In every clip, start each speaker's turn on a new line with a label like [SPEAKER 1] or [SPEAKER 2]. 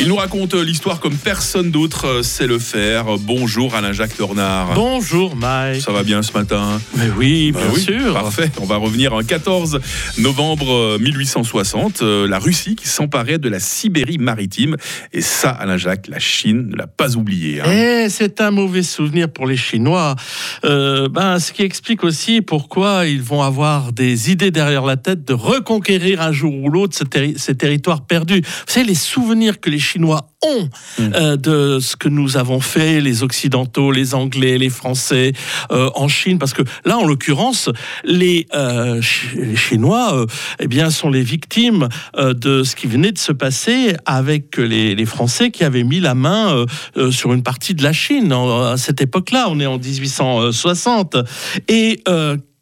[SPEAKER 1] Il nous raconte l'histoire comme personne d'autre sait le faire. Bonjour Alain-Jacques Tornard.
[SPEAKER 2] Bonjour Mike.
[SPEAKER 1] Ça va bien ce matin
[SPEAKER 2] Mais oui,
[SPEAKER 1] Bah
[SPEAKER 2] bien
[SPEAKER 1] oui,
[SPEAKER 2] sûr.
[SPEAKER 1] Parfait. On va revenir en 14 novembre 1860. euh, La Russie qui s'emparait de la Sibérie maritime. Et ça, Alain-Jacques, la Chine ne l'a pas oublié. hein.
[SPEAKER 2] Et c'est un mauvais souvenir pour les Chinois. Euh, ben, ce qui explique aussi pourquoi ils vont avoir des idées derrière la tête de reconquérir un jour ou l'autre ce terri- ces territoires perdus. Vous savez, les souvenirs que les Chinois ont
[SPEAKER 1] Mm.
[SPEAKER 2] euh, de ce que nous avons fait, les Occidentaux, les Anglais, les Français euh, en Chine, parce que là, en l'occurrence, les, euh, les Chinois, eh bien, sont les victimes de ce qui venait de se passer avec les, les Français qui avaient mis la main sur une partie de la Chine en- à cette époque-là. On est en 1860 et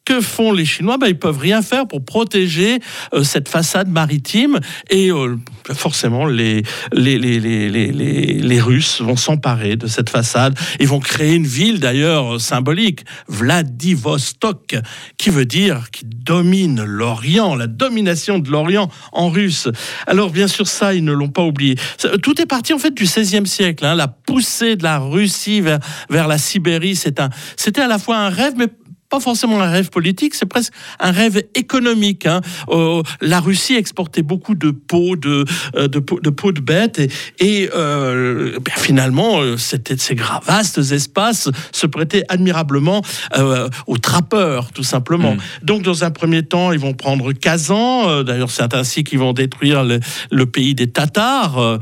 [SPEAKER 2] que font les Chinois? Ben, Ils peuvent rien faire pour protéger euh, cette façade maritime et euh, forcément les, les, les, les, les, Russes vont s'emparer de cette façade. Ils vont créer une ville d'ailleurs euh, symbolique, Vladivostok, qui veut dire qui domine l'Orient, la domination de l'Orient en russe. Alors bien sûr ça, ils ne l'ont pas oublié. Tout est parti en fait du XVIe siècle. hein, la poussée de la Russie vers, vers la Sibérie, c'était à la fois un rêve, mais pas forcément un rêve politique, c'est presque un rêve économique. hein. Euh, la Russie exportait beaucoup de peaux de, euh, de, peaux de, peaux de bêtes et, et, euh, ben, finalement, c'était ces vastes espaces se prêtaient admirablement euh, aux trappeurs, tout simplement.
[SPEAKER 1] Mm.
[SPEAKER 2] Donc, dans un premier temps, ils vont prendre Kazan. d'ailleurs, c'est ainsi qu'ils vont détruire le, le pays des Tatars,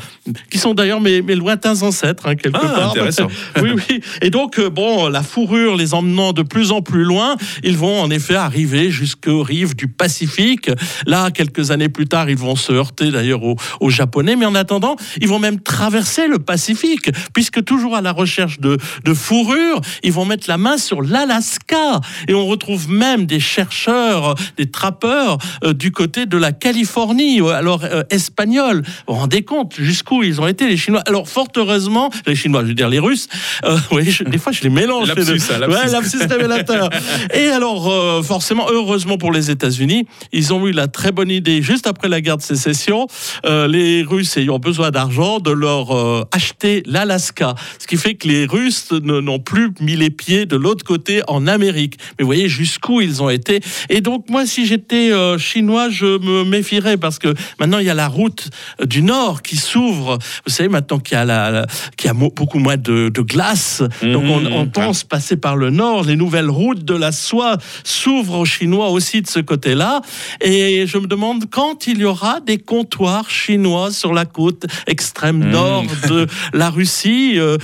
[SPEAKER 2] qui sont d'ailleurs mes, mes lointains ancêtres, hein, quelque
[SPEAKER 1] Ah,
[SPEAKER 2] part.
[SPEAKER 1] intéressant.
[SPEAKER 2] oui, oui. Et donc, bon, la fourrure les emmenant de plus en plus loin, ils vont en effet arriver jusqu'aux rives du Pacifique. Là, quelques années plus tard, ils vont se heurter d'ailleurs aux, aux Japonais, mais en attendant, ils vont même traverser le Pacifique, puisque toujours à la recherche de, de fourrure, ils vont mettre la main sur l'Alaska. Et on retrouve même des chercheurs, des trappeurs euh, du côté de la Californie, euh, alors euh, espagnole. Vous vous rendez compte jusqu'où ils ont été, les Chinois? Alors, fort heureusement, les Chinois, je veux dire les Russes, euh, oui, je- des fois je les mélange. les
[SPEAKER 1] Lapsus,
[SPEAKER 2] deux.
[SPEAKER 1] hein.
[SPEAKER 2] Ouais, lapsus révélateur. Et alors, euh, forcément, heureusement pour les États-Unis, ils ont eu la très bonne idée, juste après la guerre de sécession, euh, les Russes ayant besoin d'argent, de leur euh, acheter l'Alaska. Ce qui fait que les Russes n'ont plus mis les pieds de l'autre côté en Amérique. Mais vous voyez jusqu'où ils ont été. Et donc, moi, si j'étais chinois, je me méfierais parce que maintenant, il y a la route du Nord qui s'ouvre. Vous savez, maintenant qu'il y a, la, la- qu'il y a mo- beaucoup moins de, de glace, donc on, on pense passer par le Nord. Les nouvelles routes de la soie s'ouvrent aux Chinois aussi de ce côté-là. Et je me demande quand il y aura des comptoirs chinois sur la côte extrême
[SPEAKER 1] Mhm.
[SPEAKER 2] nord de la Russie. euh,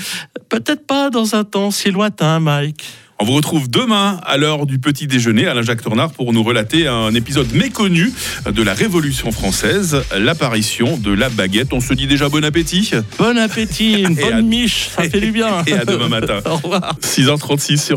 [SPEAKER 2] Peut-être pas dans un temps si lointain, Mike.
[SPEAKER 1] On vous retrouve demain à l'heure du petit déjeuner, Alain-Jacques Tornard, pour nous relater un épisode méconnu de la Révolution française, l'apparition de la baguette. On se dit déjà bon appétit
[SPEAKER 2] Bon appétit, une bonne miche, ça fait du bien.
[SPEAKER 1] et à demain matin.
[SPEAKER 2] Au revoir.
[SPEAKER 1] 6h36 sur